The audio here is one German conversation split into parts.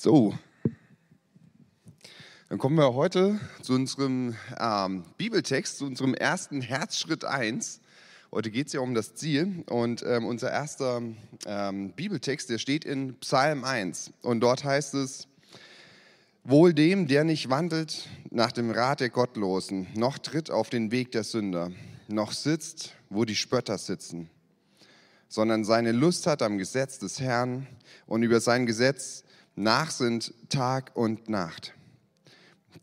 So, dann kommen wir heute zu unserem ähm, Bibeltext, zu unserem ersten Herzschritt 1. Heute geht es ja um das Ziel und ähm, unser erster ähm, Bibeltext, der steht in Psalm 1 und dort heißt es, Wohl dem, der nicht wandelt nach dem Rat der Gottlosen, noch tritt auf den Weg der Sünder, noch sitzt, wo die Spötter sitzen, sondern seine Lust hat am Gesetz des Herrn und über sein Gesetz nach sind Tag und Nacht.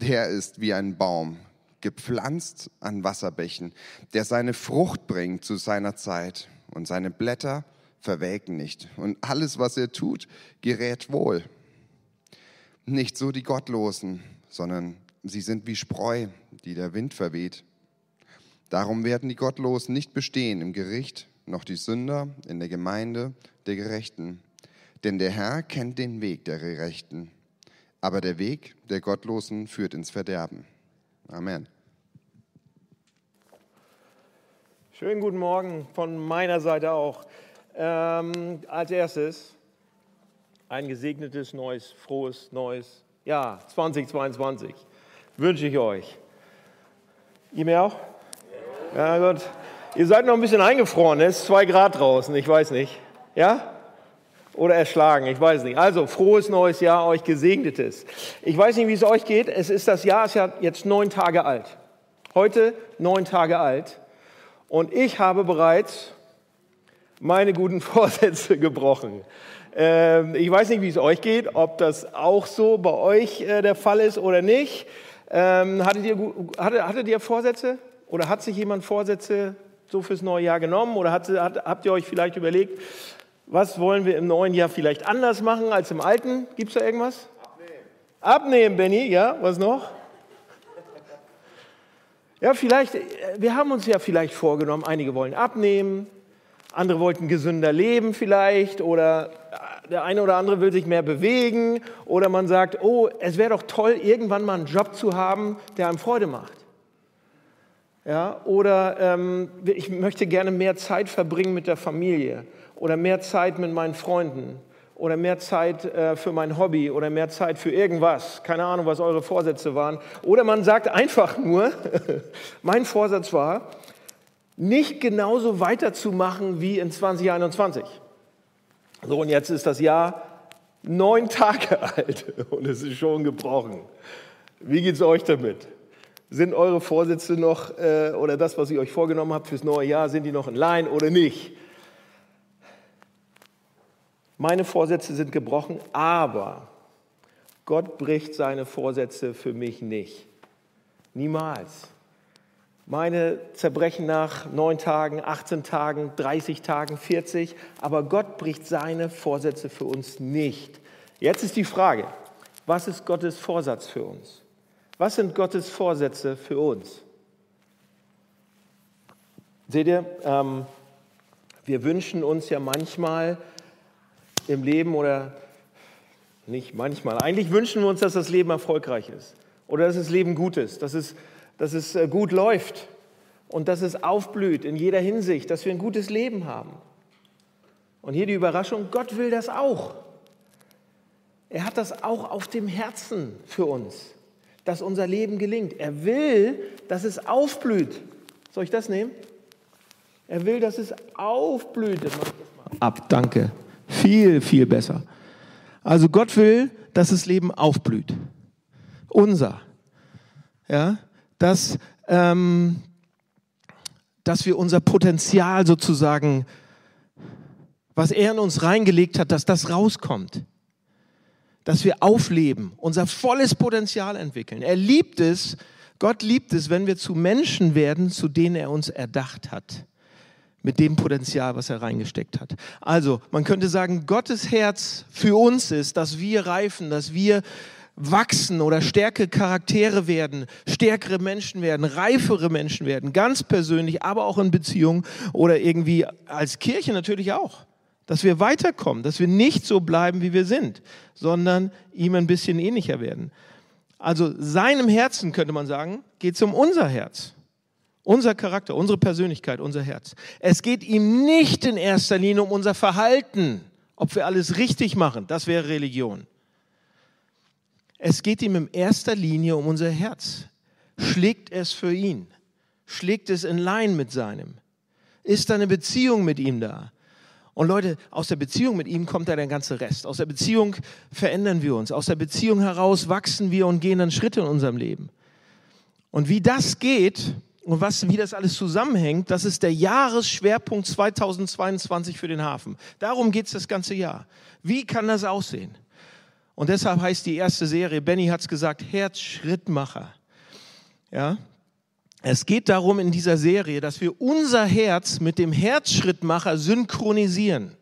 Der ist wie ein Baum, gepflanzt an Wasserbächen, der seine Frucht bringt zu seiner Zeit und seine Blätter verwelken nicht. Und alles, was er tut, gerät wohl. Nicht so die Gottlosen, sondern sie sind wie Spreu, die der Wind verweht. Darum werden die Gottlosen nicht bestehen im Gericht, noch die Sünder in der Gemeinde der Gerechten. Denn der Herr kennt den Weg der Gerechten, aber der Weg der Gottlosen führt ins Verderben. Amen. Schönen guten Morgen von meiner Seite auch. Ähm, als erstes ein gesegnetes, neues, frohes, neues Jahr 2022 wünsche ich euch. Ihr mir auch? Ja, gut. Ihr seid noch ein bisschen eingefroren, es ist zwei Grad draußen, ich weiß nicht. Ja? Oder erschlagen, ich weiß nicht. Also, frohes neues Jahr, euch gesegnetes. Ich weiß nicht, wie es euch geht. Es ist das Jahr, ist ja jetzt neun Tage alt. Heute neun Tage alt. Und ich habe bereits meine guten Vorsätze gebrochen. Ähm, ich weiß nicht, wie es euch geht, ob das auch so bei euch äh, der Fall ist oder nicht. Ähm, hattet, ihr, hattet, hattet ihr Vorsätze? Oder hat sich jemand Vorsätze so fürs neue Jahr genommen? Oder hat, hat, habt ihr euch vielleicht überlegt, was wollen wir im neuen Jahr vielleicht anders machen als im alten? Gibt es da irgendwas? Abnehmen. Abnehmen, Benny, ja, was noch? Ja, vielleicht, äh, wir haben uns ja vielleicht vorgenommen, einige wollen abnehmen, andere wollten gesünder leben vielleicht oder äh, der eine oder andere will sich mehr bewegen oder man sagt, oh, es wäre doch toll, irgendwann mal einen Job zu haben, der einem Freude macht. Ja, oder ähm, ich möchte gerne mehr Zeit verbringen mit der Familie oder mehr Zeit mit meinen Freunden oder mehr Zeit äh, für mein Hobby oder mehr Zeit für irgendwas. Keine Ahnung, was eure Vorsätze waren. Oder man sagt einfach nur, mein Vorsatz war, nicht genauso weiterzumachen wie in 2021. So, und jetzt ist das Jahr neun Tage alt und es ist schon gebrochen. Wie geht es euch damit? Sind eure Vorsätze noch äh, oder das, was ihr euch vorgenommen habt fürs neue Jahr, sind die noch in Line oder nicht? Meine Vorsätze sind gebrochen, aber Gott bricht seine Vorsätze für mich nicht. Niemals. Meine zerbrechen nach neun Tagen, 18 Tagen, 30 Tagen, 40, aber Gott bricht seine Vorsätze für uns nicht. Jetzt ist die Frage, was ist Gottes Vorsatz für uns? Was sind Gottes Vorsätze für uns? Seht ihr, ähm, wir wünschen uns ja manchmal, im Leben oder nicht manchmal. Eigentlich wünschen wir uns, dass das Leben erfolgreich ist oder dass das Leben gut ist, dass es, dass es äh, gut läuft und dass es aufblüht in jeder Hinsicht, dass wir ein gutes Leben haben. Und hier die Überraschung, Gott will das auch. Er hat das auch auf dem Herzen für uns, dass unser Leben gelingt. Er will, dass es aufblüht. Soll ich das nehmen? Er will, dass es aufblüht. Ab, danke. Viel, viel besser. Also Gott will, dass das Leben aufblüht. Unser. Ja, dass, ähm, dass wir unser Potenzial sozusagen, was er in uns reingelegt hat, dass das rauskommt. Dass wir aufleben, unser volles Potenzial entwickeln. Er liebt es, Gott liebt es, wenn wir zu Menschen werden, zu denen er uns erdacht hat mit dem Potenzial, was er reingesteckt hat. Also, man könnte sagen, Gottes Herz für uns ist, dass wir reifen, dass wir wachsen oder stärkere Charaktere werden, stärkere Menschen werden, reifere Menschen werden, ganz persönlich, aber auch in Beziehungen oder irgendwie als Kirche natürlich auch. Dass wir weiterkommen, dass wir nicht so bleiben, wie wir sind, sondern ihm ein bisschen ähnlicher werden. Also seinem Herzen, könnte man sagen, geht es um unser Herz. Unser Charakter, unsere Persönlichkeit, unser Herz. Es geht ihm nicht in erster Linie um unser Verhalten, ob wir alles richtig machen. Das wäre Religion. Es geht ihm in erster Linie um unser Herz. Schlägt es für ihn? Schlägt es in Line mit seinem? Ist da eine Beziehung mit ihm da? Und Leute, aus der Beziehung mit ihm kommt da der ganze Rest. Aus der Beziehung verändern wir uns. Aus der Beziehung heraus wachsen wir und gehen dann Schritte in unserem Leben. Und wie das geht und was, wie das alles zusammenhängt, das ist der Jahresschwerpunkt 2022 für den Hafen. Darum geht es das ganze Jahr. Wie kann das aussehen? Und deshalb heißt die erste Serie, Benny hat es gesagt, Herzschrittmacher. Ja, es geht darum in dieser Serie, dass wir unser Herz mit dem Herzschrittmacher synchronisieren.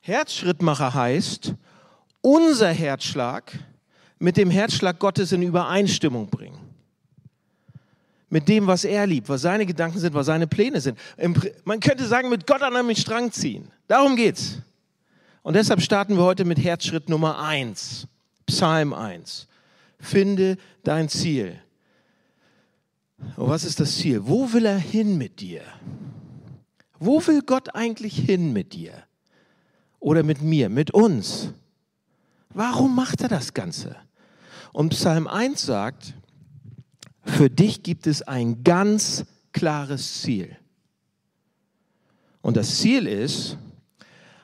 Herzschrittmacher heißt, unser Herzschlag mit dem Herzschlag Gottes in Übereinstimmung bringen. Mit dem, was er liebt, was seine Gedanken sind, was seine Pläne sind. Man könnte sagen, mit Gott an einem Strang ziehen. Darum geht's. Und deshalb starten wir heute mit Herzschritt Nummer eins, Psalm 1. Finde dein Ziel. Und was ist das Ziel? Wo will er hin mit dir? Wo will Gott eigentlich hin mit dir? Oder mit mir, mit uns? Warum macht er das Ganze? Und Psalm 1 sagt, für dich gibt es ein ganz klares Ziel. Und das Ziel ist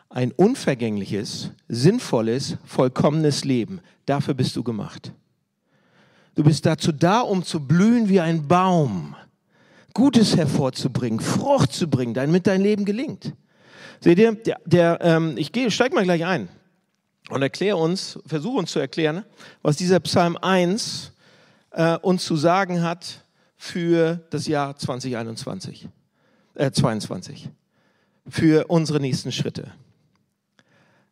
ein unvergängliches, sinnvolles, vollkommenes Leben. Dafür bist du gemacht. Du bist dazu da, um zu blühen wie ein Baum, Gutes hervorzubringen, Frucht zu bringen, damit dein Leben gelingt. Seht ihr, der, der, ähm, ich gehe, steig mal gleich ein und erkläre uns, versuche uns zu erklären, was dieser Psalm 1 äh, uns zu sagen hat für das Jahr 2021, äh, 22, für unsere nächsten Schritte.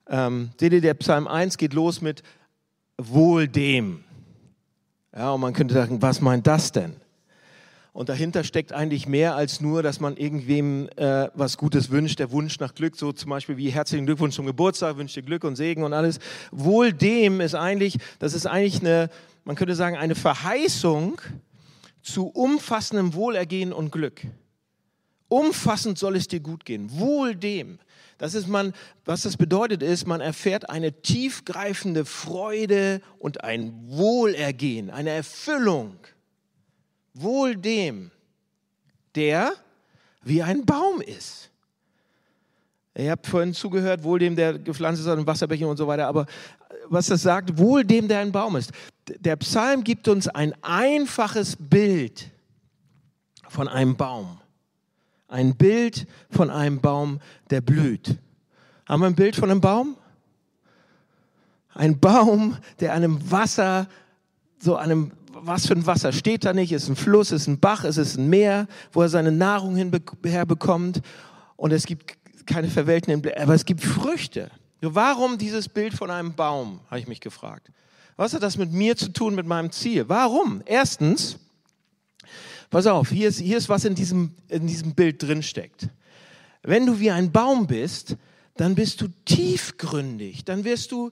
Ähm, seht ihr, der Psalm 1 geht los mit Wohl dem. Ja, und man könnte sagen, was meint das denn? Und dahinter steckt eigentlich mehr als nur, dass man irgendwem äh, was Gutes wünscht, der Wunsch nach Glück, so zum Beispiel wie herzlichen Glückwunsch zum Geburtstag, wünsche dir Glück und Segen und alles. Wohl dem ist eigentlich, das ist eigentlich eine, man könnte sagen, eine Verheißung zu umfassendem Wohlergehen und Glück. Umfassend soll es dir gut gehen. Wohl dem. Das ist man, was das bedeutet ist, man erfährt eine tiefgreifende Freude und ein Wohlergehen, eine Erfüllung. Wohl dem, der wie ein Baum ist. Ihr habt vorhin zugehört, wohl dem, der gepflanzt ist an Wasserbächen und so weiter, aber was das sagt, wohl dem, der ein Baum ist. Der Psalm gibt uns ein einfaches Bild von einem Baum. Ein Bild von einem Baum, der blüht. Haben wir ein Bild von einem Baum? Ein Baum, der einem Wasser, so einem, was für ein Wasser steht da nicht? Ist ein Fluss, ist ein Bach, ist es ein Meer, wo er seine Nahrung herbekommt. Und es gibt keine verwelkenden, aber es gibt Früchte. Warum dieses Bild von einem Baum, habe ich mich gefragt. Was hat das mit mir zu tun, mit meinem Ziel? Warum? Erstens, Pass auf, hier ist, hier ist was in diesem, in diesem Bild drin steckt. Wenn du wie ein Baum bist, dann bist du tiefgründig, dann wirst du,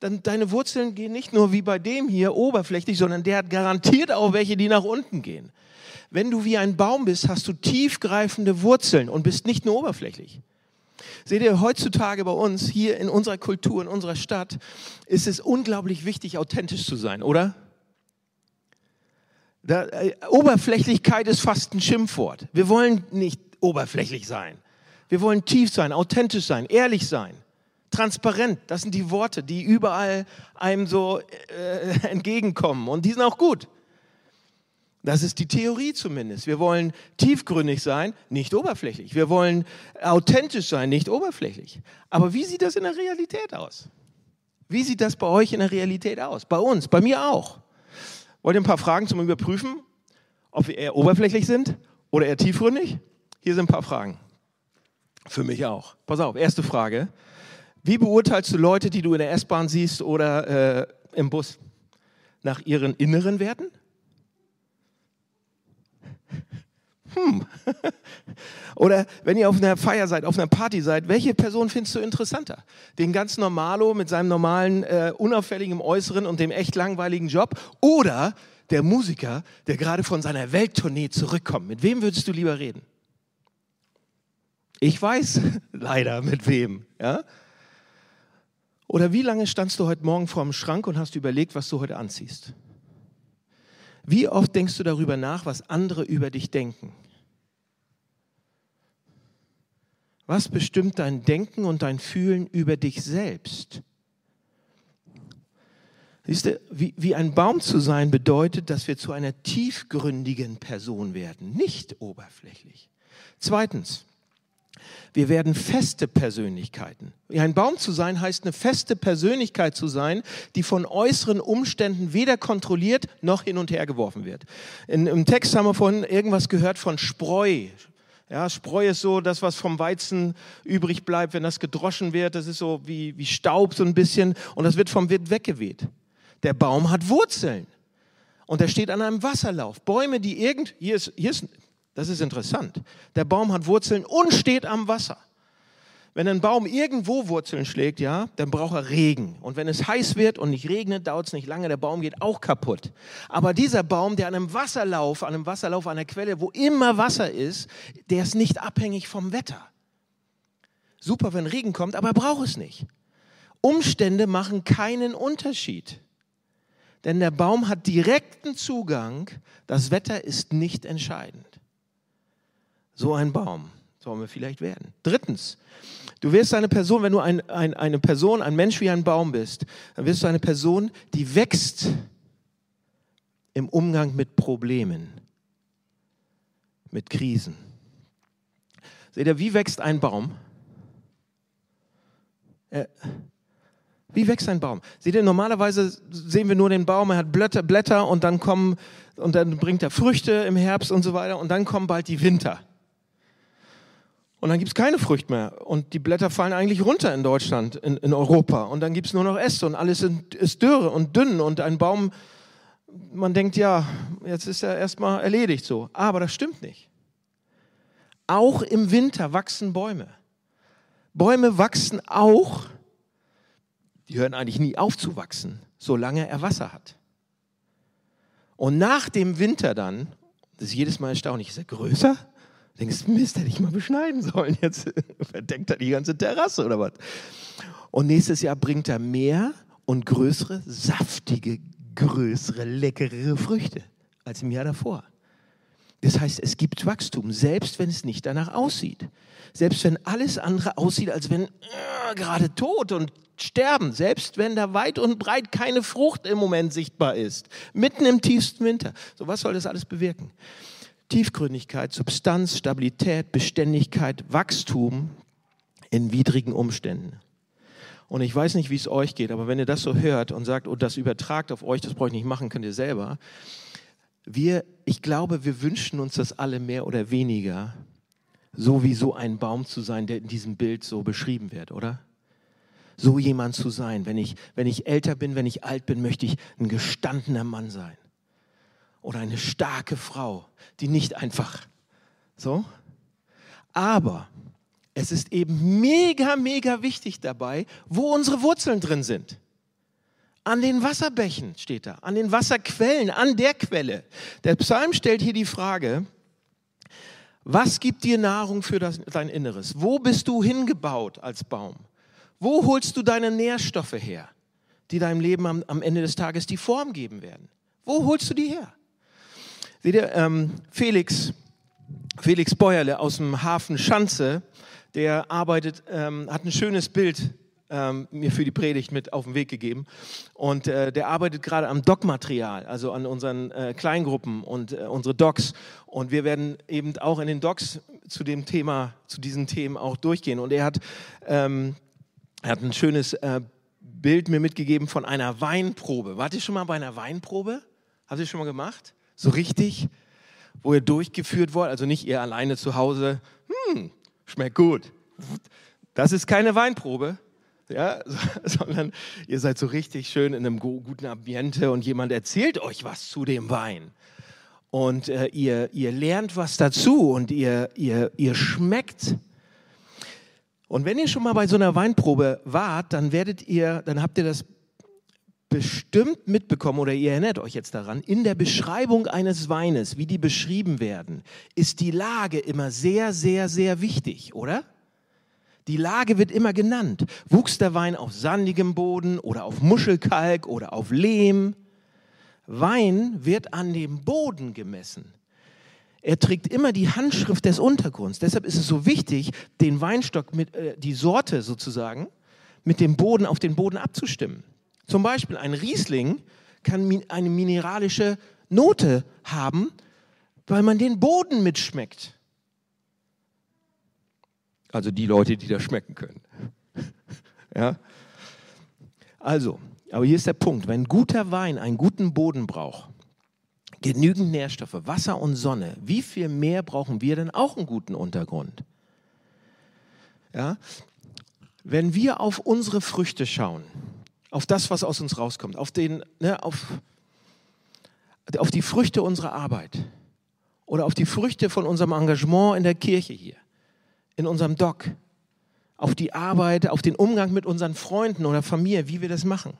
dann deine Wurzeln gehen nicht nur wie bei dem hier oberflächlich, sondern der hat garantiert auch welche, die nach unten gehen. Wenn du wie ein Baum bist, hast du tiefgreifende Wurzeln und bist nicht nur oberflächlich. Seht ihr, heutzutage bei uns, hier in unserer Kultur, in unserer Stadt, ist es unglaublich wichtig, authentisch zu sein, oder? Da, äh, Oberflächlichkeit ist fast ein Schimpfwort. Wir wollen nicht oberflächlich sein. Wir wollen tief sein, authentisch sein, ehrlich sein, transparent. Das sind die Worte, die überall einem so äh, entgegenkommen. Und die sind auch gut. Das ist die Theorie zumindest. Wir wollen tiefgründig sein, nicht oberflächlich. Wir wollen authentisch sein, nicht oberflächlich. Aber wie sieht das in der Realität aus? Wie sieht das bei euch in der Realität aus? Bei uns, bei mir auch. Wollt ihr ein paar Fragen zum Überprüfen, ob wir eher oberflächlich sind oder eher tiefgründig? Hier sind ein paar Fragen. Für mich auch. Pass auf, erste Frage. Wie beurteilst du Leute, die du in der S-Bahn siehst oder äh, im Bus? Nach ihren inneren Werten? Hm. Oder wenn ihr auf einer Feier seid, auf einer Party seid, welche Person findest du interessanter? Den ganz Normalo mit seinem normalen, äh, unauffälligen Äußeren und dem echt langweiligen Job? Oder der Musiker, der gerade von seiner Welttournee zurückkommt? Mit wem würdest du lieber reden? Ich weiß leider mit wem. Ja? Oder wie lange standst du heute Morgen vor dem Schrank und hast überlegt, was du heute anziehst? Wie oft denkst du darüber nach, was andere über dich denken? Was bestimmt dein Denken und dein Fühlen über dich selbst? Siehst du, wie, wie ein Baum zu sein bedeutet, dass wir zu einer tiefgründigen Person werden, nicht oberflächlich. Zweitens, wir werden feste Persönlichkeiten. Ein Baum zu sein heißt eine feste Persönlichkeit zu sein, die von äußeren Umständen weder kontrolliert noch hin und her geworfen wird. In, Im Text haben wir vorhin irgendwas gehört von Spreu. Ja, Spreu ist so das, was vom Weizen übrig bleibt, wenn das gedroschen wird. Das ist so wie, wie Staub so ein bisschen und das wird vom Wind weggeweht. Der Baum hat Wurzeln und er steht an einem Wasserlauf. Bäume, die irgend, hier ist, hier ist, das ist interessant. Der Baum hat Wurzeln und steht am Wasser. Wenn ein Baum irgendwo Wurzeln schlägt, ja, dann braucht er Regen. Und wenn es heiß wird und nicht regnet, dauert es nicht lange, der Baum geht auch kaputt. Aber dieser Baum, der an einem Wasserlauf, an einem Wasserlauf, an einer Quelle, wo immer Wasser ist, der ist nicht abhängig vom Wetter. Super, wenn Regen kommt, aber er braucht es nicht. Umstände machen keinen Unterschied. Denn der Baum hat direkten Zugang, das Wetter ist nicht entscheidend. So ein Baum sollen wir vielleicht werden. Drittens, du wirst eine Person, wenn du ein, ein, eine Person, ein Mensch wie ein Baum bist, dann wirst du eine Person, die wächst im Umgang mit Problemen, mit Krisen. Seht ihr, wie wächst ein Baum? Er, wie wächst ein Baum? Seht ihr, normalerweise sehen wir nur den Baum, er hat Blätter, Blätter und dann kommen, und dann bringt er Früchte im Herbst und so weiter und dann kommen bald die Winter. Und dann gibt es keine Frucht mehr. Und die Blätter fallen eigentlich runter in Deutschland, in, in Europa. Und dann gibt es nur noch Äste und alles ist dürre und dünn. Und ein Baum, man denkt, ja, jetzt ist er erstmal erledigt so. Aber das stimmt nicht. Auch im Winter wachsen Bäume. Bäume wachsen auch die hören eigentlich nie auf zu wachsen, solange er Wasser hat. Und nach dem Winter dann, das ist jedes Mal erstaunlich, ist er größer? Denkst, Mist, hätte ich mal beschneiden sollen. Jetzt verdeckt er die ganze Terrasse oder was. Und nächstes Jahr bringt er mehr und größere, saftige, größere, leckere Früchte als im Jahr davor. Das heißt, es gibt Wachstum, selbst wenn es nicht danach aussieht. Selbst wenn alles andere aussieht, als wenn äh, gerade tot und sterben, selbst wenn da weit und breit keine Frucht im Moment sichtbar ist, mitten im tiefsten Winter. So was soll das alles bewirken? Tiefgründigkeit, Substanz, Stabilität, Beständigkeit, Wachstum in widrigen Umständen. Und ich weiß nicht, wie es euch geht, aber wenn ihr das so hört und sagt, und oh, das übertragt auf euch, das brauche ich nicht machen, könnt ihr selber. Wir, ich glaube, wir wünschen uns das alle mehr oder weniger, so wie so ein Baum zu sein, der in diesem Bild so beschrieben wird, oder? so jemand zu sein. Wenn ich, wenn ich älter bin, wenn ich alt bin, möchte ich ein gestandener Mann sein. Oder eine starke Frau, die nicht einfach so. Aber es ist eben mega, mega wichtig dabei, wo unsere Wurzeln drin sind. An den Wasserbächen steht da, an den Wasserquellen, an der Quelle. Der Psalm stellt hier die Frage, was gibt dir Nahrung für das, dein Inneres? Wo bist du hingebaut als Baum? Wo holst du deine Nährstoffe her, die deinem Leben am, am Ende des Tages die Form geben werden? Wo holst du die her? Seht ihr, ähm, Felix, Felix Bäuerle aus dem Hafen Schanze, der arbeitet, ähm, hat ein schönes Bild ähm, mir für die Predigt mit auf den Weg gegeben. Und äh, der arbeitet gerade am Doc-Material, also an unseren äh, Kleingruppen und äh, unsere Docs. Und wir werden eben auch in den Docs zu dem Thema, zu diesen Themen auch durchgehen. Und er hat ähm, er hat ein schönes äh, Bild mir mitgegeben von einer Weinprobe. Wart ihr schon mal bei einer Weinprobe? Habt ihr schon mal gemacht? So richtig? Wo ihr durchgeführt wollt? Also nicht ihr alleine zu Hause. Hm, schmeckt gut. Das ist keine Weinprobe. Ja, sondern ihr seid so richtig schön in einem guten Ambiente und jemand erzählt euch was zu dem Wein. Und äh, ihr, ihr lernt was dazu und ihr, ihr, ihr schmeckt und wenn ihr schon mal bei so einer Weinprobe wart, dann werdet ihr, dann habt ihr das bestimmt mitbekommen oder ihr erinnert euch jetzt daran, in der Beschreibung eines Weines, wie die beschrieben werden, ist die Lage immer sehr, sehr, sehr wichtig, oder? Die Lage wird immer genannt. Wuchs der Wein auf sandigem Boden oder auf Muschelkalk oder auf Lehm? Wein wird an dem Boden gemessen. Er trägt immer die Handschrift des Untergrunds. Deshalb ist es so wichtig, den Weinstock mit äh, die Sorte sozusagen mit dem Boden auf den Boden abzustimmen. Zum Beispiel ein Riesling kann eine mineralische Note haben, weil man den Boden mitschmeckt. Also die Leute, die das schmecken können. ja? Also, aber hier ist der Punkt, wenn guter Wein einen guten Boden braucht, genügend Nährstoffe, Wasser und Sonne, wie viel mehr brauchen wir denn auch einen guten Untergrund? Ja? Wenn wir auf unsere Früchte schauen, auf das, was aus uns rauskommt, auf, den, ne, auf, auf die Früchte unserer Arbeit. Oder auf die Früchte von unserem Engagement in der Kirche hier, in unserem Doc, auf die Arbeit, auf den Umgang mit unseren Freunden oder Familie, wie wir das machen.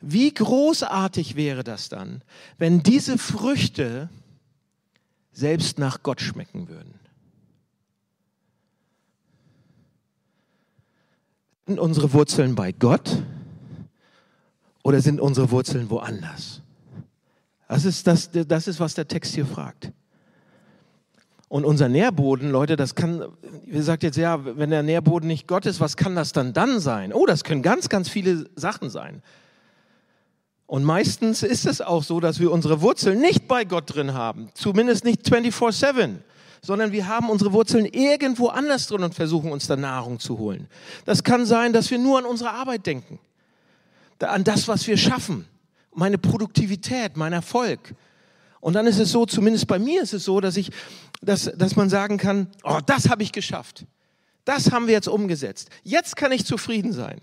Wie großartig wäre das dann, wenn diese Früchte selbst nach Gott schmecken würden? Unsere Wurzeln bei Gott oder sind unsere Wurzeln woanders? Das ist, das, das ist, was der Text hier fragt. Und unser Nährboden, Leute, das kann, ihr sagt jetzt, ja, wenn der Nährboden nicht Gott ist, was kann das dann dann sein? Oh, das können ganz, ganz viele Sachen sein. Und meistens ist es auch so, dass wir unsere Wurzeln nicht bei Gott drin haben, zumindest nicht 24/7, sondern wir haben unsere Wurzeln irgendwo anders drin und versuchen uns da Nahrung zu holen. Das kann sein, dass wir nur an unsere Arbeit denken, an das, was wir schaffen, meine Produktivität, mein Erfolg. Und dann ist es so, zumindest bei mir ist es so, dass ich, dass, dass man sagen kann, oh, das habe ich geschafft. Das haben wir jetzt umgesetzt. Jetzt kann ich zufrieden sein.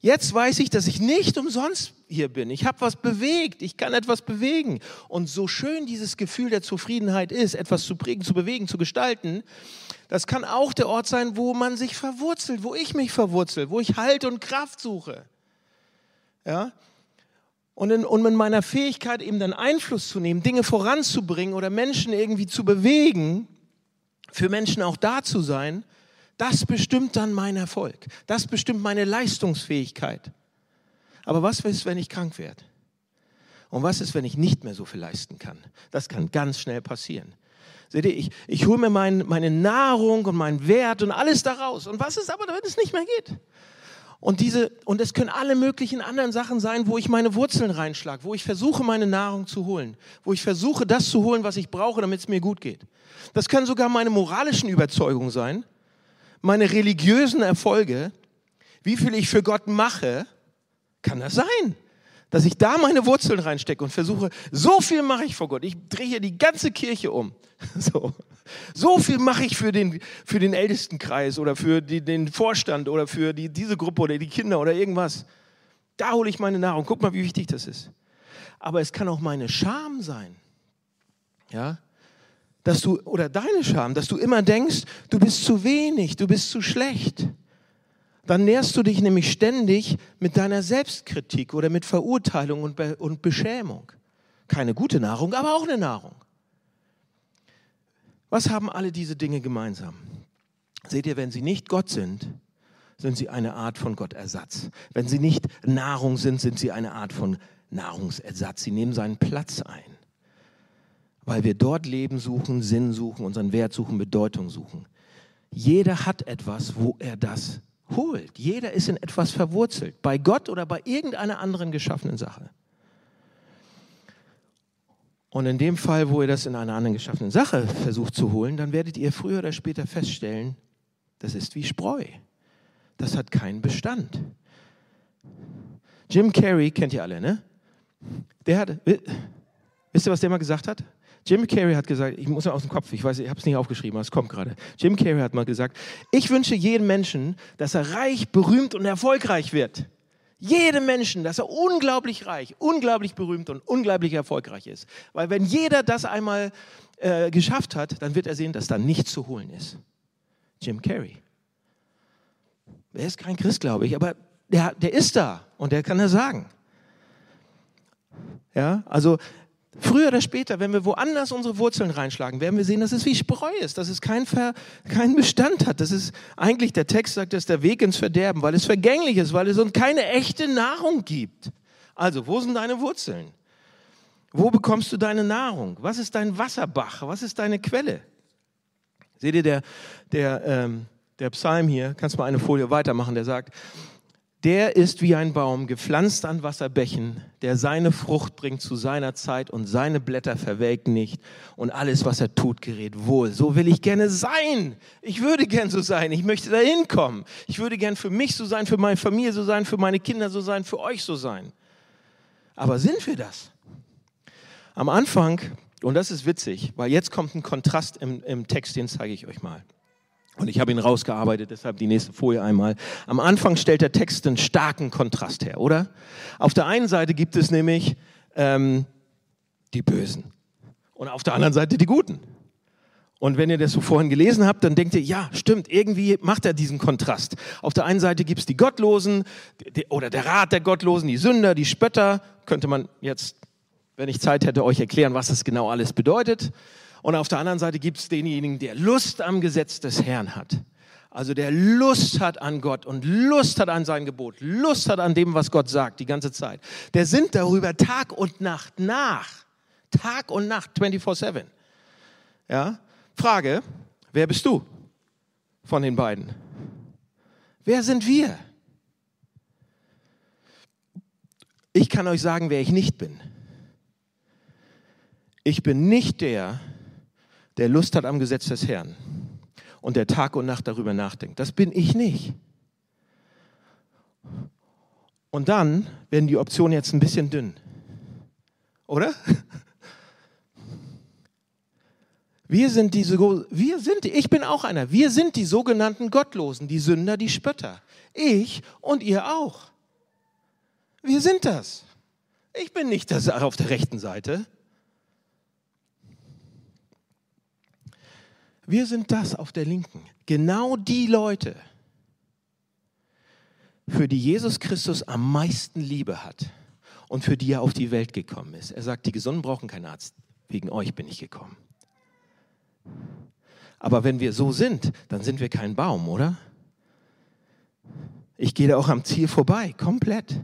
Jetzt weiß ich, dass ich nicht umsonst hier bin. Ich habe was bewegt. Ich kann etwas bewegen. Und so schön dieses Gefühl der Zufriedenheit ist, etwas zu prägen, zu bewegen, zu gestalten, das kann auch der Ort sein, wo man sich verwurzelt, wo ich mich verwurzel, wo ich Halt und Kraft suche. Ja? Und in, und in meiner Fähigkeit eben dann Einfluss zu nehmen, Dinge voranzubringen oder Menschen irgendwie zu bewegen, für Menschen auch da zu sein, das bestimmt dann mein Erfolg. Das bestimmt meine Leistungsfähigkeit. Aber was ist, wenn ich krank werde? Und was ist, wenn ich nicht mehr so viel leisten kann? Das kann ganz schnell passieren. Seht ihr, ich, ich hole mir mein, meine Nahrung und meinen Wert und alles daraus. Und was ist aber, wenn es nicht mehr geht? Und diese, und es können alle möglichen anderen Sachen sein, wo ich meine Wurzeln reinschlage, wo ich versuche, meine Nahrung zu holen, wo ich versuche, das zu holen, was ich brauche, damit es mir gut geht. Das können sogar meine moralischen Überzeugungen sein, meine religiösen Erfolge, wie viel ich für Gott mache, kann das sein, dass ich da meine Wurzeln reinstecke und versuche, so viel mache ich vor Gott. Ich drehe hier die ganze Kirche um. So, so viel mache ich für den, für den Ältestenkreis oder für die, den Vorstand oder für die, diese Gruppe oder die Kinder oder irgendwas. Da hole ich meine Nahrung. Guck mal, wie wichtig das ist. Aber es kann auch meine Scham sein. Ja, dass du, oder deine Scham, dass du immer denkst, du bist zu wenig, du bist zu schlecht. Dann nährst du dich nämlich ständig mit deiner Selbstkritik oder mit Verurteilung und, Be und Beschämung. Keine gute Nahrung, aber auch eine Nahrung. Was haben alle diese Dinge gemeinsam? Seht ihr, wenn sie nicht Gott sind, sind sie eine Art von Gottersatz. Wenn sie nicht Nahrung sind, sind sie eine Art von Nahrungsersatz. Sie nehmen seinen Platz ein weil wir dort Leben suchen, Sinn suchen, unseren Wert suchen, Bedeutung suchen. Jeder hat etwas, wo er das holt. Jeder ist in etwas verwurzelt, bei Gott oder bei irgendeiner anderen geschaffenen Sache. Und in dem Fall, wo ihr das in einer anderen geschaffenen Sache versucht zu holen, dann werdet ihr früher oder später feststellen, das ist wie Spreu. Das hat keinen Bestand. Jim Carrey kennt ihr alle, ne? Der hat, wisst ihr, was der mal gesagt hat? Jim Carrey hat gesagt, ich muss aus dem Kopf, ich weiß, ich habe es nicht aufgeschrieben, aber es kommt gerade. Jim Carrey hat mal gesagt, ich wünsche jedem Menschen, dass er reich, berühmt und erfolgreich wird. Jedem Menschen, dass er unglaublich reich, unglaublich berühmt und unglaublich erfolgreich ist. Weil wenn jeder das einmal äh, geschafft hat, dann wird er sehen, dass da nichts zu holen ist. Jim Carrey. Er ist kein Christ, glaube ich, aber der, der ist da und der kann das sagen. Ja, also Früher oder später, wenn wir woanders unsere Wurzeln reinschlagen, werden wir sehen, dass es wie Spreu ist, dass es keinen kein Bestand hat. Das ist eigentlich, der Text sagt, das der Weg ins Verderben, weil es vergänglich ist, weil es uns keine echte Nahrung gibt. Also, wo sind deine Wurzeln? Wo bekommst du deine Nahrung? Was ist dein Wasserbach? Was ist deine Quelle? Seht ihr, der, der, ähm, der Psalm hier, kannst du mal eine Folie weitermachen, der sagt, der ist wie ein Baum, gepflanzt an Wasserbächen, der seine Frucht bringt zu seiner Zeit und seine Blätter verwelken nicht und alles, was er tut, gerät wohl. So will ich gerne sein. Ich würde gern so sein. Ich möchte da hinkommen. Ich würde gern für mich so sein, für meine Familie so sein, für meine Kinder so sein, für euch so sein. Aber sind wir das? Am Anfang, und das ist witzig, weil jetzt kommt ein Kontrast im, im Text, den zeige ich euch mal. Und ich habe ihn rausgearbeitet, deshalb die nächste Folie einmal. Am Anfang stellt der Text einen starken Kontrast her, oder? Auf der einen Seite gibt es nämlich ähm, die Bösen und auf der anderen Seite die Guten. Und wenn ihr das so vorhin gelesen habt, dann denkt ihr, ja, stimmt, irgendwie macht er diesen Kontrast. Auf der einen Seite gibt es die Gottlosen die, oder der Rat der Gottlosen, die Sünder, die Spötter. Könnte man jetzt, wenn ich Zeit hätte, euch erklären, was das genau alles bedeutet. Und auf der anderen Seite gibt es denjenigen, der Lust am Gesetz des Herrn hat. Also der Lust hat an Gott und Lust hat an sein Gebot, Lust hat an dem, was Gott sagt, die ganze Zeit. Der sind darüber Tag und Nacht nach. Tag und Nacht, 24-7. Ja? Frage, wer bist du von den beiden? Wer sind wir? Ich kann euch sagen, wer ich nicht bin. Ich bin nicht der, der Lust hat am Gesetz des Herrn und der Tag und Nacht darüber nachdenkt. Das bin ich nicht. Und dann werden die Optionen jetzt ein bisschen dünn. Oder? Wir sind diese, wir sind, ich bin auch einer. Wir sind die sogenannten Gottlosen, die Sünder, die Spötter. Ich und ihr auch. Wir sind das. Ich bin nicht das auf der rechten Seite. Wir sind das auf der linken. Genau die Leute, für die Jesus Christus am meisten Liebe hat und für die er auf die Welt gekommen ist. Er sagt, die Gesunden brauchen keinen Arzt. Wegen euch bin ich gekommen. Aber wenn wir so sind, dann sind wir kein Baum, oder? Ich gehe da auch am Ziel vorbei, komplett.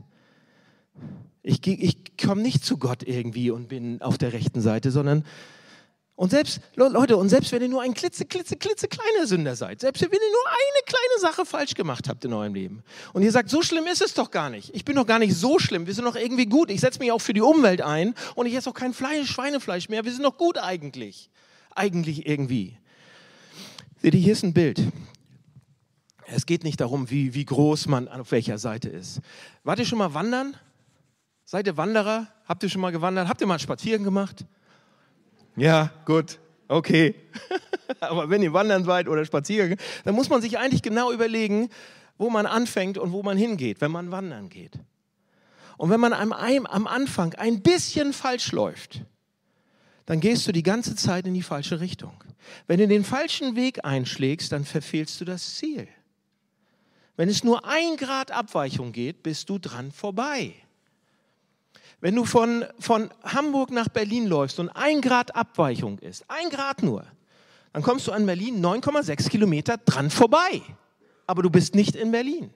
Ich, ich komme nicht zu Gott irgendwie und bin auf der rechten Seite, sondern und selbst, Leute, und selbst wenn ihr nur ein klitze, klitze, klitze kleiner Sünder seid, selbst wenn ihr nur eine kleine Sache falsch gemacht habt in eurem Leben und ihr sagt, so schlimm ist es doch gar nicht. Ich bin doch gar nicht so schlimm. Wir sind doch irgendwie gut. Ich setze mich auch für die Umwelt ein und ich esse auch kein Fleisch, Schweinefleisch mehr. Wir sind doch gut eigentlich. Eigentlich irgendwie. Seht ihr, hier ist ein Bild. Es geht nicht darum, wie, wie groß man auf welcher Seite ist. Wart ihr schon mal wandern? Seid ihr Wanderer? Habt ihr schon mal gewandert? Habt ihr mal einen Spaziergang gemacht? Ja, gut, okay. Aber wenn ihr wandern seid oder spazieren, dann muss man sich eigentlich genau überlegen, wo man anfängt und wo man hingeht, wenn man wandern geht. Und wenn man am, am Anfang ein bisschen falsch läuft, dann gehst du die ganze Zeit in die falsche Richtung. Wenn du den falschen Weg einschlägst, dann verfehlst du das Ziel. Wenn es nur ein Grad Abweichung geht, bist du dran vorbei. Wenn du von, von Hamburg nach Berlin läufst und ein Grad Abweichung ist, ein Grad nur, dann kommst du an Berlin 9,6 Kilometer dran vorbei. Aber du bist nicht in Berlin.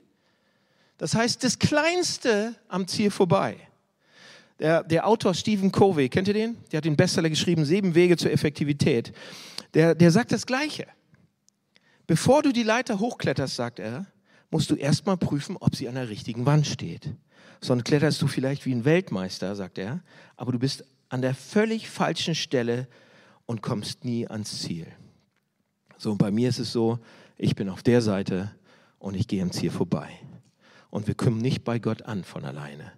Das heißt, das Kleinste am Ziel vorbei. Der, der Autor Stephen Covey, kennt ihr den? Der hat den Bestseller geschrieben, Sieben Wege zur Effektivität. Der, der sagt das Gleiche. Bevor du die Leiter hochkletterst, sagt er, musst du erstmal prüfen, ob sie an der richtigen Wand steht sondern kletterst du vielleicht wie ein Weltmeister, sagt er, aber du bist an der völlig falschen Stelle und kommst nie ans Ziel. So, und bei mir ist es so, ich bin auf der Seite und ich gehe am Ziel vorbei. Und wir kommen nicht bei Gott an von alleine.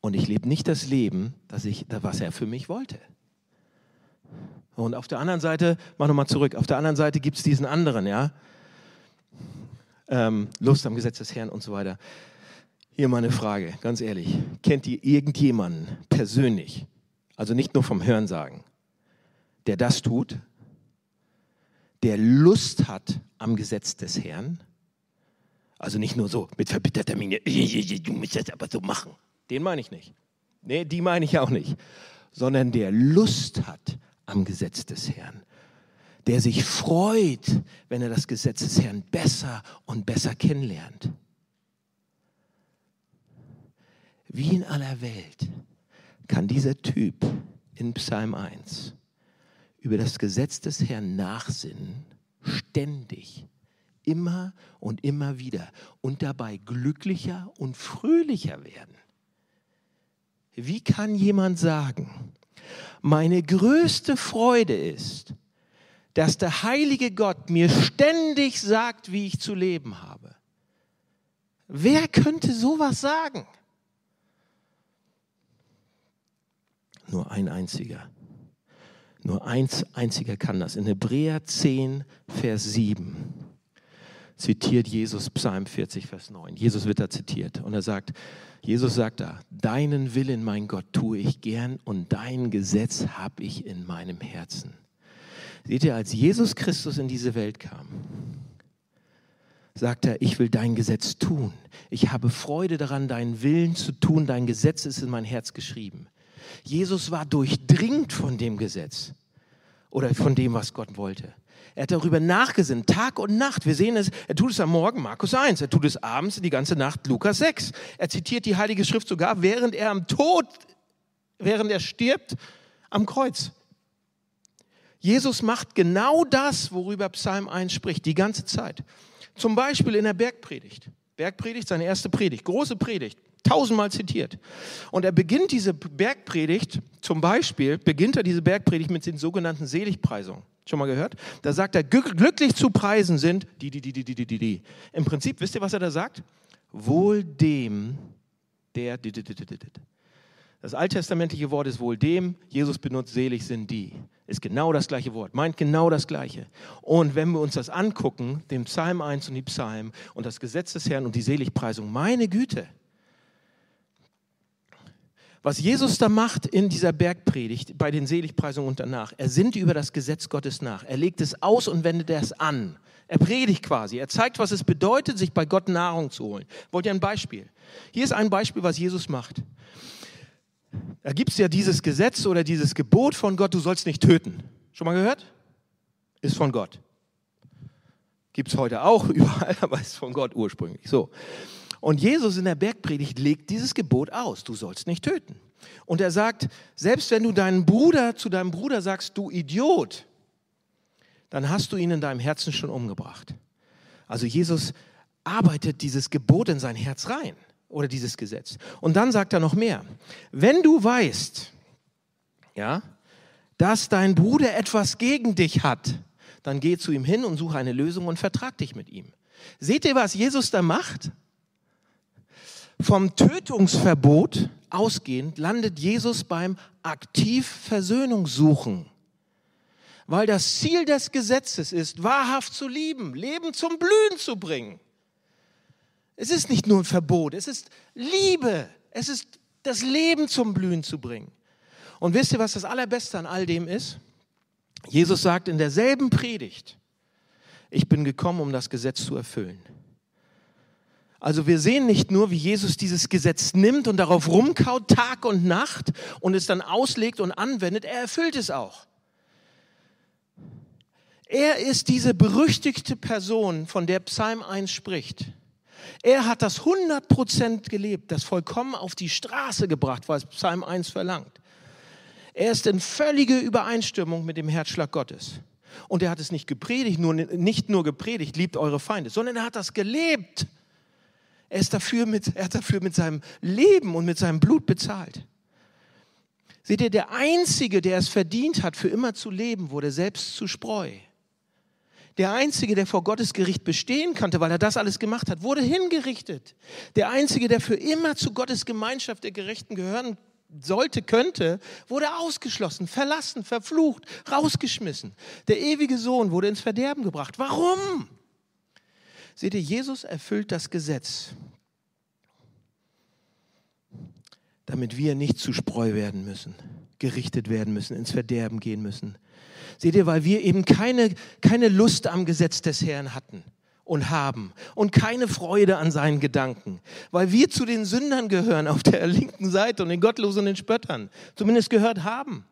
Und ich lebe nicht das Leben, das ich, was er für mich wollte. Und auf der anderen Seite, mach nochmal zurück, auf der anderen Seite gibt es diesen anderen, ja. Ähm, Lust am Gesetz des Herrn und so weiter. Hier mal eine Frage, ganz ehrlich. Kennt ihr irgendjemanden persönlich, also nicht nur vom Hörensagen, der das tut, der Lust hat am Gesetz des Herrn? Also nicht nur so mit verbitterter Miene, du musst das aber so machen. Den meine ich nicht. Nee, die meine ich auch nicht. sondern der Lust hat am Gesetz des Herrn, der sich freut, wenn er das Gesetz des Herrn besser und besser kennenlernt. Wie in aller Welt kann dieser Typ in Psalm 1 über das Gesetz des Herrn nachsinnen, ständig, immer und immer wieder und dabei glücklicher und fröhlicher werden. Wie kann jemand sagen, meine größte Freude ist, dass der heilige Gott mir ständig sagt, wie ich zu leben habe? Wer könnte sowas sagen? Nur ein einziger. Nur ein einziger kann das. In Hebräer 10, Vers 7 zitiert Jesus Psalm 40, Vers 9. Jesus wird da zitiert und er sagt, Jesus sagt da, deinen Willen, mein Gott, tue ich gern und dein Gesetz habe ich in meinem Herzen. Seht ihr, als Jesus Christus in diese Welt kam, sagt er, ich will dein Gesetz tun. Ich habe Freude daran, deinen Willen zu tun. Dein Gesetz ist in mein Herz geschrieben. Jesus war durchdringt von dem Gesetz oder von dem, was Gott wollte. Er hat darüber nachgesinnt, Tag und Nacht. Wir sehen es, er tut es am Morgen, Markus 1, er tut es abends die ganze Nacht, Lukas 6. Er zitiert die Heilige Schrift sogar, während er am Tod, während er stirbt, am Kreuz. Jesus macht genau das, worüber Psalm 1 spricht, die ganze Zeit. Zum Beispiel in der Bergpredigt. Bergpredigt, seine erste Predigt, große Predigt tausendmal zitiert. Und er beginnt diese Bergpredigt, zum Beispiel beginnt er diese Bergpredigt mit den sogenannten Seligpreisungen. Schon mal gehört? Da sagt er, glücklich zu preisen sind die, die, die, die, die, die, die. Im Prinzip, wisst ihr, was er da sagt? Wohl dem, der, die, die, die, die, die. Das alttestamentliche Wort ist wohl dem, Jesus benutzt selig sind die. Ist genau das gleiche Wort, meint genau das gleiche. Und wenn wir uns das angucken, den Psalm 1 und die Psalmen und das Gesetz des Herrn und die Seligpreisung, meine Güte, was Jesus da macht in dieser Bergpredigt, bei den Seligpreisungen und danach, er sinnt über das Gesetz Gottes nach. Er legt es aus und wendet es an. Er predigt quasi. Er zeigt, was es bedeutet, sich bei Gott Nahrung zu holen. Wollt ihr ein Beispiel? Hier ist ein Beispiel, was Jesus macht. Da gibt es ja dieses Gesetz oder dieses Gebot von Gott, du sollst nicht töten. Schon mal gehört? Ist von Gott. Gibt es heute auch überall, aber ist von Gott ursprünglich. So. Und Jesus in der Bergpredigt legt dieses Gebot aus, du sollst nicht töten. Und er sagt, selbst wenn du deinen Bruder zu deinem Bruder sagst, du Idiot, dann hast du ihn in deinem Herzen schon umgebracht. Also Jesus arbeitet dieses Gebot in sein Herz rein oder dieses Gesetz. Und dann sagt er noch mehr. Wenn du weißt, ja, dass dein Bruder etwas gegen dich hat, dann geh zu ihm hin und suche eine Lösung und vertrag dich mit ihm. Seht ihr, was Jesus da macht? Vom Tötungsverbot ausgehend landet Jesus beim aktiv Versöhnung suchen. Weil das Ziel des Gesetzes ist, wahrhaft zu lieben, Leben zum Blühen zu bringen. Es ist nicht nur ein Verbot, es ist Liebe, es ist das Leben zum Blühen zu bringen. Und wisst ihr, was das Allerbeste an all dem ist? Jesus sagt in derselben Predigt, ich bin gekommen, um das Gesetz zu erfüllen. Also wir sehen nicht nur, wie Jesus dieses Gesetz nimmt und darauf rumkaut Tag und Nacht und es dann auslegt und anwendet, er erfüllt es auch. Er ist diese berüchtigte Person, von der Psalm 1 spricht. Er hat das 100% gelebt, das vollkommen auf die Straße gebracht, was Psalm 1 verlangt. Er ist in völlige Übereinstimmung mit dem Herzschlag Gottes. Und er hat es nicht gepredigt, nur, nicht nur gepredigt, liebt eure Feinde, sondern er hat das gelebt. Er, ist dafür mit, er hat dafür mit seinem Leben und mit seinem Blut bezahlt. Seht ihr, der Einzige, der es verdient hat, für immer zu leben, wurde selbst zu Spreu. Der Einzige, der vor Gottes Gericht bestehen konnte, weil er das alles gemacht hat, wurde hingerichtet. Der Einzige, der für immer zu Gottes Gemeinschaft der Gerechten gehören sollte, könnte, wurde ausgeschlossen, verlassen, verflucht, rausgeschmissen. Der ewige Sohn wurde ins Verderben gebracht. Warum? Seht ihr, Jesus erfüllt das Gesetz, damit wir nicht zu Spreu werden müssen, gerichtet werden müssen, ins Verderben gehen müssen. Seht ihr, weil wir eben keine, keine Lust am Gesetz des Herrn hatten und haben und keine Freude an seinen Gedanken, weil wir zu den Sündern gehören auf der linken Seite und den Gottlosen und den Spöttern, zumindest gehört haben.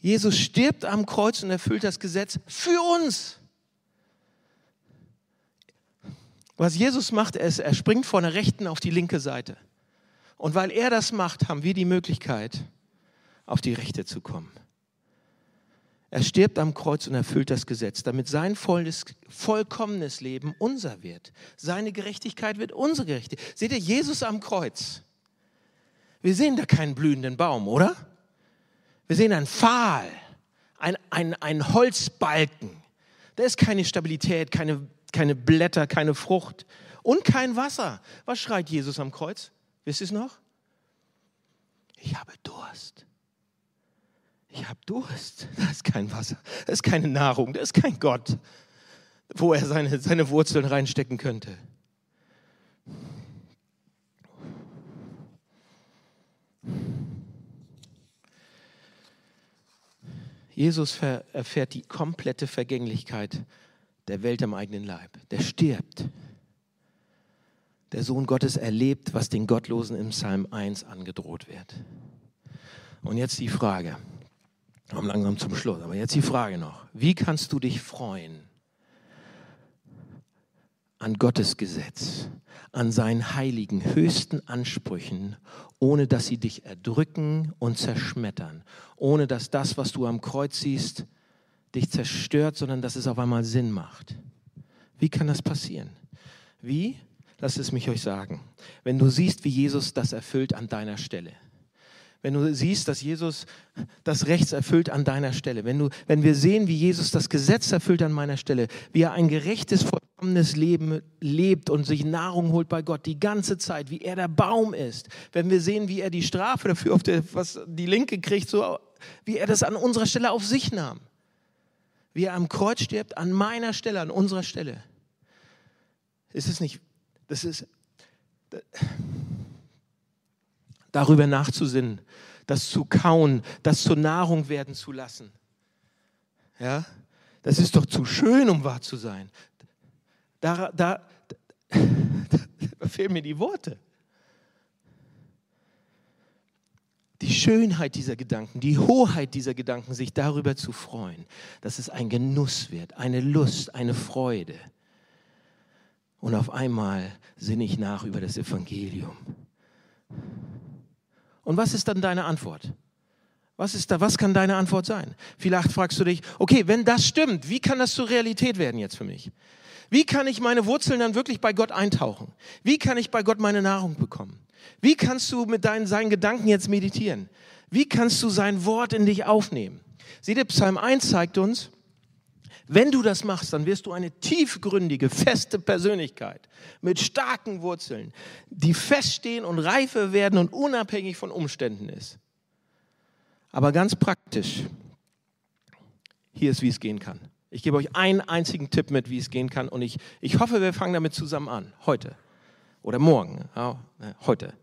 Jesus stirbt am Kreuz und erfüllt das Gesetz für uns. Was Jesus macht, ist, er springt von der rechten auf die linke Seite. Und weil er das macht, haben wir die Möglichkeit, auf die rechte zu kommen. Er stirbt am Kreuz und erfüllt das Gesetz, damit sein volles, vollkommenes Leben unser wird. Seine Gerechtigkeit wird unsere Gerechtigkeit. Seht ihr, Jesus am Kreuz. Wir sehen da keinen blühenden Baum, oder? Wir sehen einen Pfahl, ein, ein, ein Holzbalken. Da ist keine Stabilität, keine, keine Blätter, keine Frucht und kein Wasser. Was schreit Jesus am Kreuz? Wisst ihr es noch? Ich habe Durst ich habe Durst. Da ist kein Wasser, da ist keine Nahrung, da ist kein Gott, wo er seine, seine Wurzeln reinstecken könnte. Jesus erfährt die komplette Vergänglichkeit der Welt am eigenen Leib. Der stirbt. Der Sohn Gottes erlebt, was den Gottlosen im Psalm 1 angedroht wird. Und jetzt die Frage, wir kommen langsam zum Schluss. Aber jetzt die Frage noch. Wie kannst du dich freuen an Gottes Gesetz, an seinen heiligen, höchsten Ansprüchen, ohne dass sie dich erdrücken und zerschmettern, ohne dass das, was du am Kreuz siehst, dich zerstört, sondern dass es auf einmal Sinn macht. Wie kann das passieren? Wie? Lass es mich euch sagen. Wenn du siehst, wie Jesus das erfüllt an deiner Stelle wenn du siehst, dass Jesus das Rechts erfüllt an deiner Stelle, wenn, du, wenn wir sehen, wie Jesus das Gesetz erfüllt an meiner Stelle, wie er ein gerechtes, vollkommenes Leben lebt und sich Nahrung holt bei Gott die ganze Zeit, wie er der Baum ist, wenn wir sehen, wie er die Strafe dafür, auf der, was die Linke kriegt, so, wie er das an unserer Stelle auf sich nahm, wie er am Kreuz stirbt, an meiner Stelle, an unserer Stelle. Ist es nicht, das ist, darüber nachzusinnen, das zu kauen, das zur Nahrung werden zu lassen. Ja, das ist doch zu schön, um wahr zu sein. Da, da, da, da fehlen mir die Worte. Die Schönheit dieser Gedanken, die Hoheit dieser Gedanken, sich darüber zu freuen, dass es ein Genuss wird, eine Lust, eine Freude. Und auf einmal sinne ich nach über das Evangelium. Und was ist dann deine Antwort? Was, ist da, was kann deine Antwort sein? Vielleicht fragst du dich, okay, wenn das stimmt, wie kann das zur Realität werden jetzt für mich? Wie kann ich meine Wurzeln dann wirklich bei Gott eintauchen? Wie kann ich bei Gott meine Nahrung bekommen? Wie kannst du mit deinen, seinen Gedanken jetzt meditieren? Wie kannst du sein Wort in dich aufnehmen? Seht ihr, Psalm 1 zeigt uns, wenn du das machst, dann wirst du eine tiefgründige, feste Persönlichkeit mit starken Wurzeln, die feststehen und reife werden und unabhängig von Umständen ist. Aber ganz praktisch, hier ist, wie es gehen kann. Ich gebe euch einen einzigen Tipp mit, wie es gehen kann und ich, ich hoffe, wir fangen damit zusammen an, heute oder morgen, ja, heute.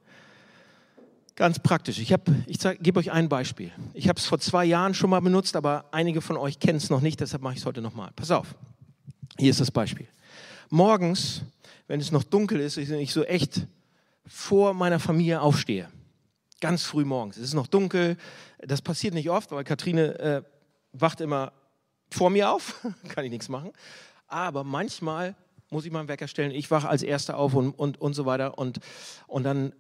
Ganz praktisch. Ich, ich gebe euch ein Beispiel. Ich habe es vor zwei Jahren schon mal benutzt, aber einige von euch kennen es noch nicht, deshalb mache ich es heute nochmal. Pass auf. Hier ist das Beispiel. Morgens, wenn es noch dunkel ist, ich so echt vor meiner Familie aufstehe. Ganz früh morgens. Es ist noch dunkel. Das passiert nicht oft, weil Katrine äh, wacht immer vor mir auf. Kann ich nichts machen. Aber manchmal muss ich mal einen Wecker stellen. Ich wache als Erster auf und, und, und so weiter. Und, und dann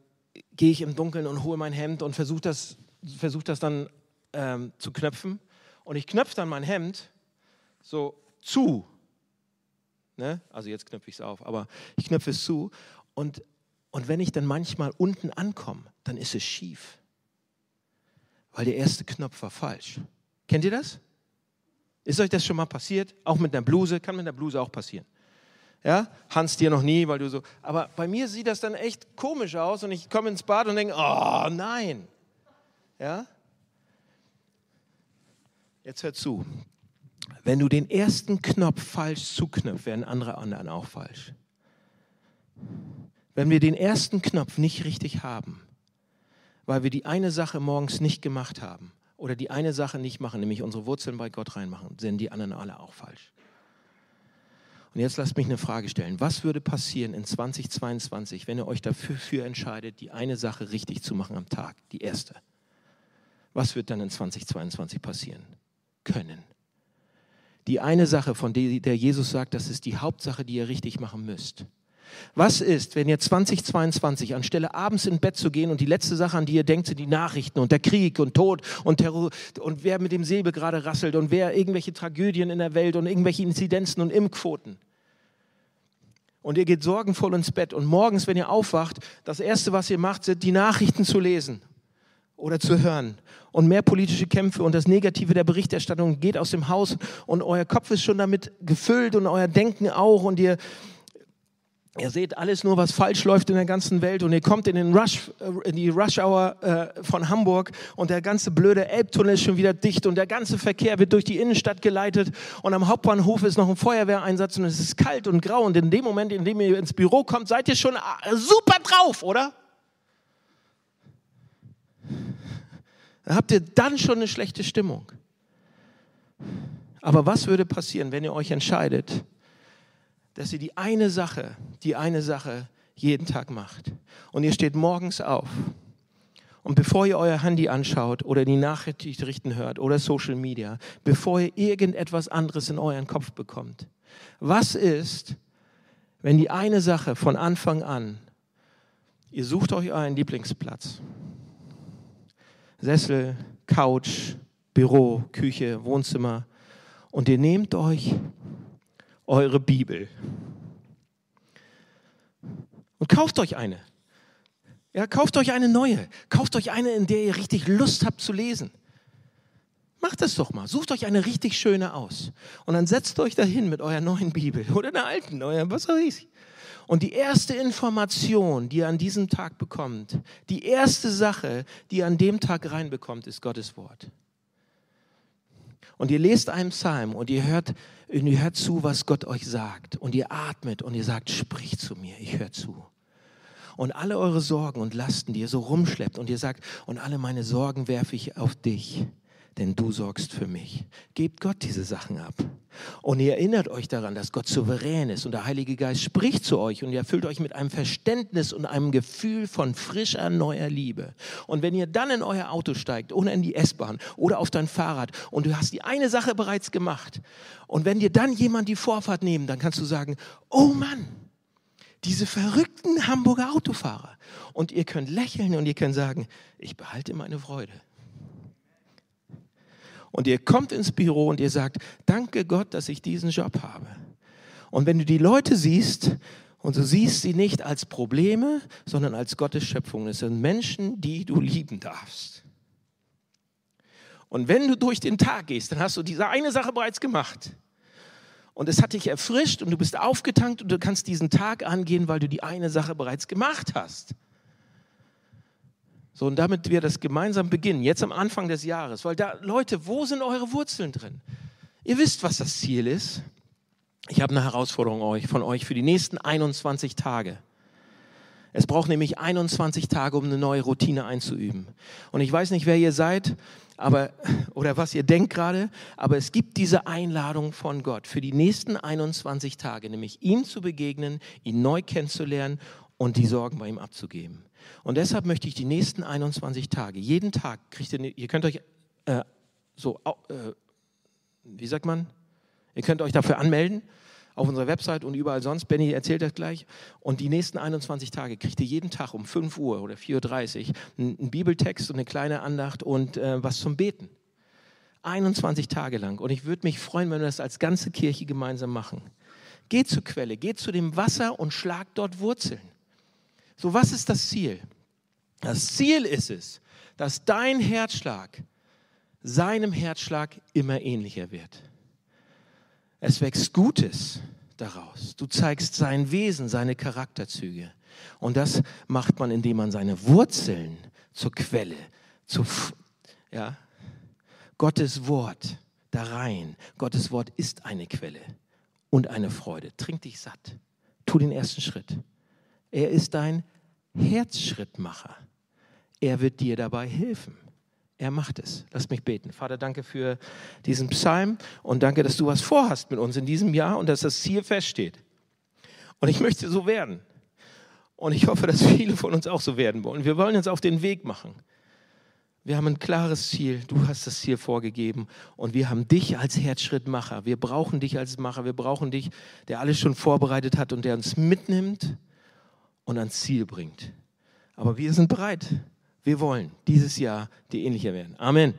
gehe ich im Dunkeln und hole mein Hemd und versuche das, versuch das dann ähm, zu knöpfen. Und ich knöpfe dann mein Hemd so zu. Ne? Also jetzt knöpfe ich es auf, aber ich knöpfe es zu. Und, und wenn ich dann manchmal unten ankomme, dann ist es schief. Weil der erste Knopf war falsch. Kennt ihr das? Ist euch das schon mal passiert? Auch mit einer Bluse? Kann mit einer Bluse auch passieren. Ja, Hans dir noch nie, weil du so. Aber bei mir sieht das dann echt komisch aus und ich komme ins Bad und denke, oh nein. Ja? Jetzt hör zu. Wenn du den ersten Knopf falsch zuknöpfst, werden andere anderen auch falsch. Wenn wir den ersten Knopf nicht richtig haben, weil wir die eine Sache morgens nicht gemacht haben oder die eine Sache nicht machen, nämlich unsere Wurzeln bei Gott reinmachen, sind die anderen alle auch falsch. Und jetzt lasst mich eine Frage stellen. Was würde passieren in 2022, wenn ihr euch dafür entscheidet, die eine Sache richtig zu machen am Tag, die erste? Was wird dann in 2022 passieren können? Die eine Sache, von der Jesus sagt, das ist die Hauptsache, die ihr richtig machen müsst. Was ist, wenn ihr 2022 anstelle abends ins Bett zu gehen und die letzte Sache, an die ihr denkt, sind die Nachrichten und der Krieg und Tod und Terror und wer mit dem Säbel gerade rasselt und wer irgendwelche Tragödien in der Welt und irgendwelche Inzidenzen und Impfquoten. Und ihr geht sorgenvoll ins Bett und morgens, wenn ihr aufwacht, das Erste, was ihr macht, sind die Nachrichten zu lesen oder zu hören und mehr politische Kämpfe und das Negative der Berichterstattung geht aus dem Haus und euer Kopf ist schon damit gefüllt und euer Denken auch und ihr Ihr seht alles nur, was falsch läuft in der ganzen Welt. Und ihr kommt in, den Rush, äh, in die Rush-Hour äh, von Hamburg. Und der ganze blöde Elbtunnel ist schon wieder dicht. Und der ganze Verkehr wird durch die Innenstadt geleitet. Und am Hauptbahnhof ist noch ein Feuerwehreinsatz. Und es ist kalt und grau. Und in dem Moment, in dem ihr ins Büro kommt, seid ihr schon äh, super drauf, oder? habt ihr dann schon eine schlechte Stimmung. Aber was würde passieren, wenn ihr euch entscheidet, dass ihr die eine Sache, die eine Sache jeden Tag macht. Und ihr steht morgens auf. Und bevor ihr euer Handy anschaut oder die Nachrichten hört oder Social Media, bevor ihr irgendetwas anderes in euren Kopf bekommt, was ist, wenn die eine Sache von Anfang an, ihr sucht euch euren Lieblingsplatz, Sessel, Couch, Büro, Küche, Wohnzimmer, und ihr nehmt euch eure Bibel. Und kauft euch eine. Ja, kauft euch eine neue. Kauft euch eine, in der ihr richtig Lust habt zu lesen. Macht das doch mal. Sucht euch eine richtig schöne aus. Und dann setzt euch dahin mit eurer neuen Bibel oder einer alten, euer, was weiß ich. Und die erste Information, die ihr an diesem Tag bekommt, die erste Sache, die ihr an dem Tag reinbekommt, ist Gottes Wort. Und ihr lest einen Psalm und ihr hört, und ihr hört zu, was Gott euch sagt. Und ihr atmet und ihr sagt, sprich zu mir, ich höre zu. Und alle eure Sorgen und Lasten, die ihr so rumschleppt und ihr sagt, und alle meine Sorgen werfe ich auf dich denn du sorgst für mich. Gebt Gott diese Sachen ab. Und ihr erinnert euch daran, dass Gott souverän ist und der Heilige Geist spricht zu euch und ihr erfüllt euch mit einem Verständnis und einem Gefühl von frischer, neuer Liebe. Und wenn ihr dann in euer Auto steigt oder in die S-Bahn oder auf dein Fahrrad und du hast die eine Sache bereits gemacht und wenn dir dann jemand die Vorfahrt nimmt, dann kannst du sagen, oh Mann, diese verrückten Hamburger Autofahrer. Und ihr könnt lächeln und ihr könnt sagen, ich behalte meine Freude. Und ihr kommt ins Büro und ihr sagt, danke Gott, dass ich diesen Job habe. Und wenn du die Leute siehst, und du siehst sie nicht als Probleme, sondern als Gottes Schöpfung. Es sind Menschen, die du lieben darfst. Und wenn du durch den Tag gehst, dann hast du diese eine Sache bereits gemacht. Und es hat dich erfrischt und du bist aufgetankt und du kannst diesen Tag angehen, weil du die eine Sache bereits gemacht hast. So, und damit wir das gemeinsam beginnen, jetzt am Anfang des Jahres, weil da, Leute, wo sind eure Wurzeln drin? Ihr wisst, was das Ziel ist. Ich habe eine Herausforderung von euch für die nächsten 21 Tage. Es braucht nämlich 21 Tage, um eine neue Routine einzuüben. Und ich weiß nicht, wer ihr seid, aber, oder was ihr denkt gerade, aber es gibt diese Einladung von Gott für die nächsten 21 Tage, nämlich ihm zu begegnen, ihn neu kennenzulernen und die Sorgen bei ihm abzugeben. Und deshalb möchte ich die nächsten 21 Tage, jeden Tag kriegt ihr, ihr könnt euch äh, so, äh, wie sagt man, ihr könnt euch dafür anmelden auf unserer Website und überall sonst. Benny erzählt das gleich. Und die nächsten 21 Tage kriegt ihr jeden Tag um 5 Uhr oder 4.30 Uhr einen Bibeltext und eine kleine Andacht und äh, was zum Beten. 21 Tage lang. Und ich würde mich freuen, wenn wir das als ganze Kirche gemeinsam machen. Geht zur Quelle, geht zu dem Wasser und schlagt dort Wurzeln. So, was ist das Ziel? Das Ziel ist es, dass dein Herzschlag seinem Herzschlag immer ähnlicher wird. Es wächst Gutes daraus. Du zeigst sein Wesen, seine Charakterzüge. Und das macht man, indem man seine Wurzeln zur Quelle, zu, ja, Gottes Wort da rein. Gottes Wort ist eine Quelle und eine Freude. Trink dich satt. Tu den ersten Schritt. Er ist dein Herzschrittmacher. Er wird dir dabei helfen. Er macht es. Lass mich beten. Vater, danke für diesen Psalm und danke, dass du was vorhast mit uns in diesem Jahr und dass das Ziel feststeht. Und ich möchte so werden. Und ich hoffe, dass viele von uns auch so werden wollen. Wir wollen uns auf den Weg machen. Wir haben ein klares Ziel. Du hast das Ziel vorgegeben. Und wir haben dich als Herzschrittmacher. Wir brauchen dich als Macher. Wir brauchen dich, der alles schon vorbereitet hat und der uns mitnimmt und ans Ziel bringt. Aber wir sind bereit. Wir wollen dieses Jahr die ähnlicher werden. Amen.